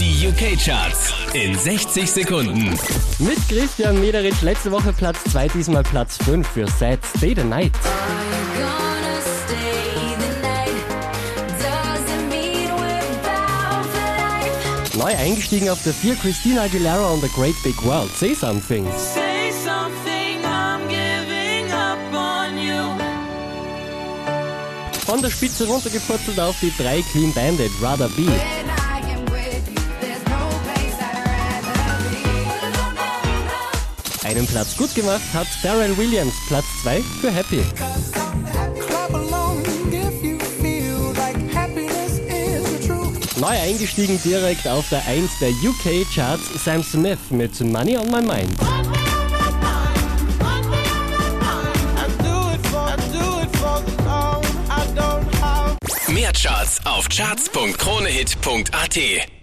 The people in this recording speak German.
Die UK-Charts in 60 Sekunden. Mit Christian Mederich letzte Woche Platz 2, diesmal Platz 5 für Sad Stay the Night. Neu eingestiegen auf der 4 Christina Aguilera und The Great Big World. Say Something. Say something, I'm giving up on you. Von der Spitze runtergepurzelt auf die 3 Clean Bandit, Rather Be. Einen Platz gut gemacht hat Pharrell Williams, Platz 2 für Happy. Neu eingestiegen direkt auf der 1 der UK Charts Sam Smith mit Money on My Mind. Mehr Charts auf charts.kronehit.at.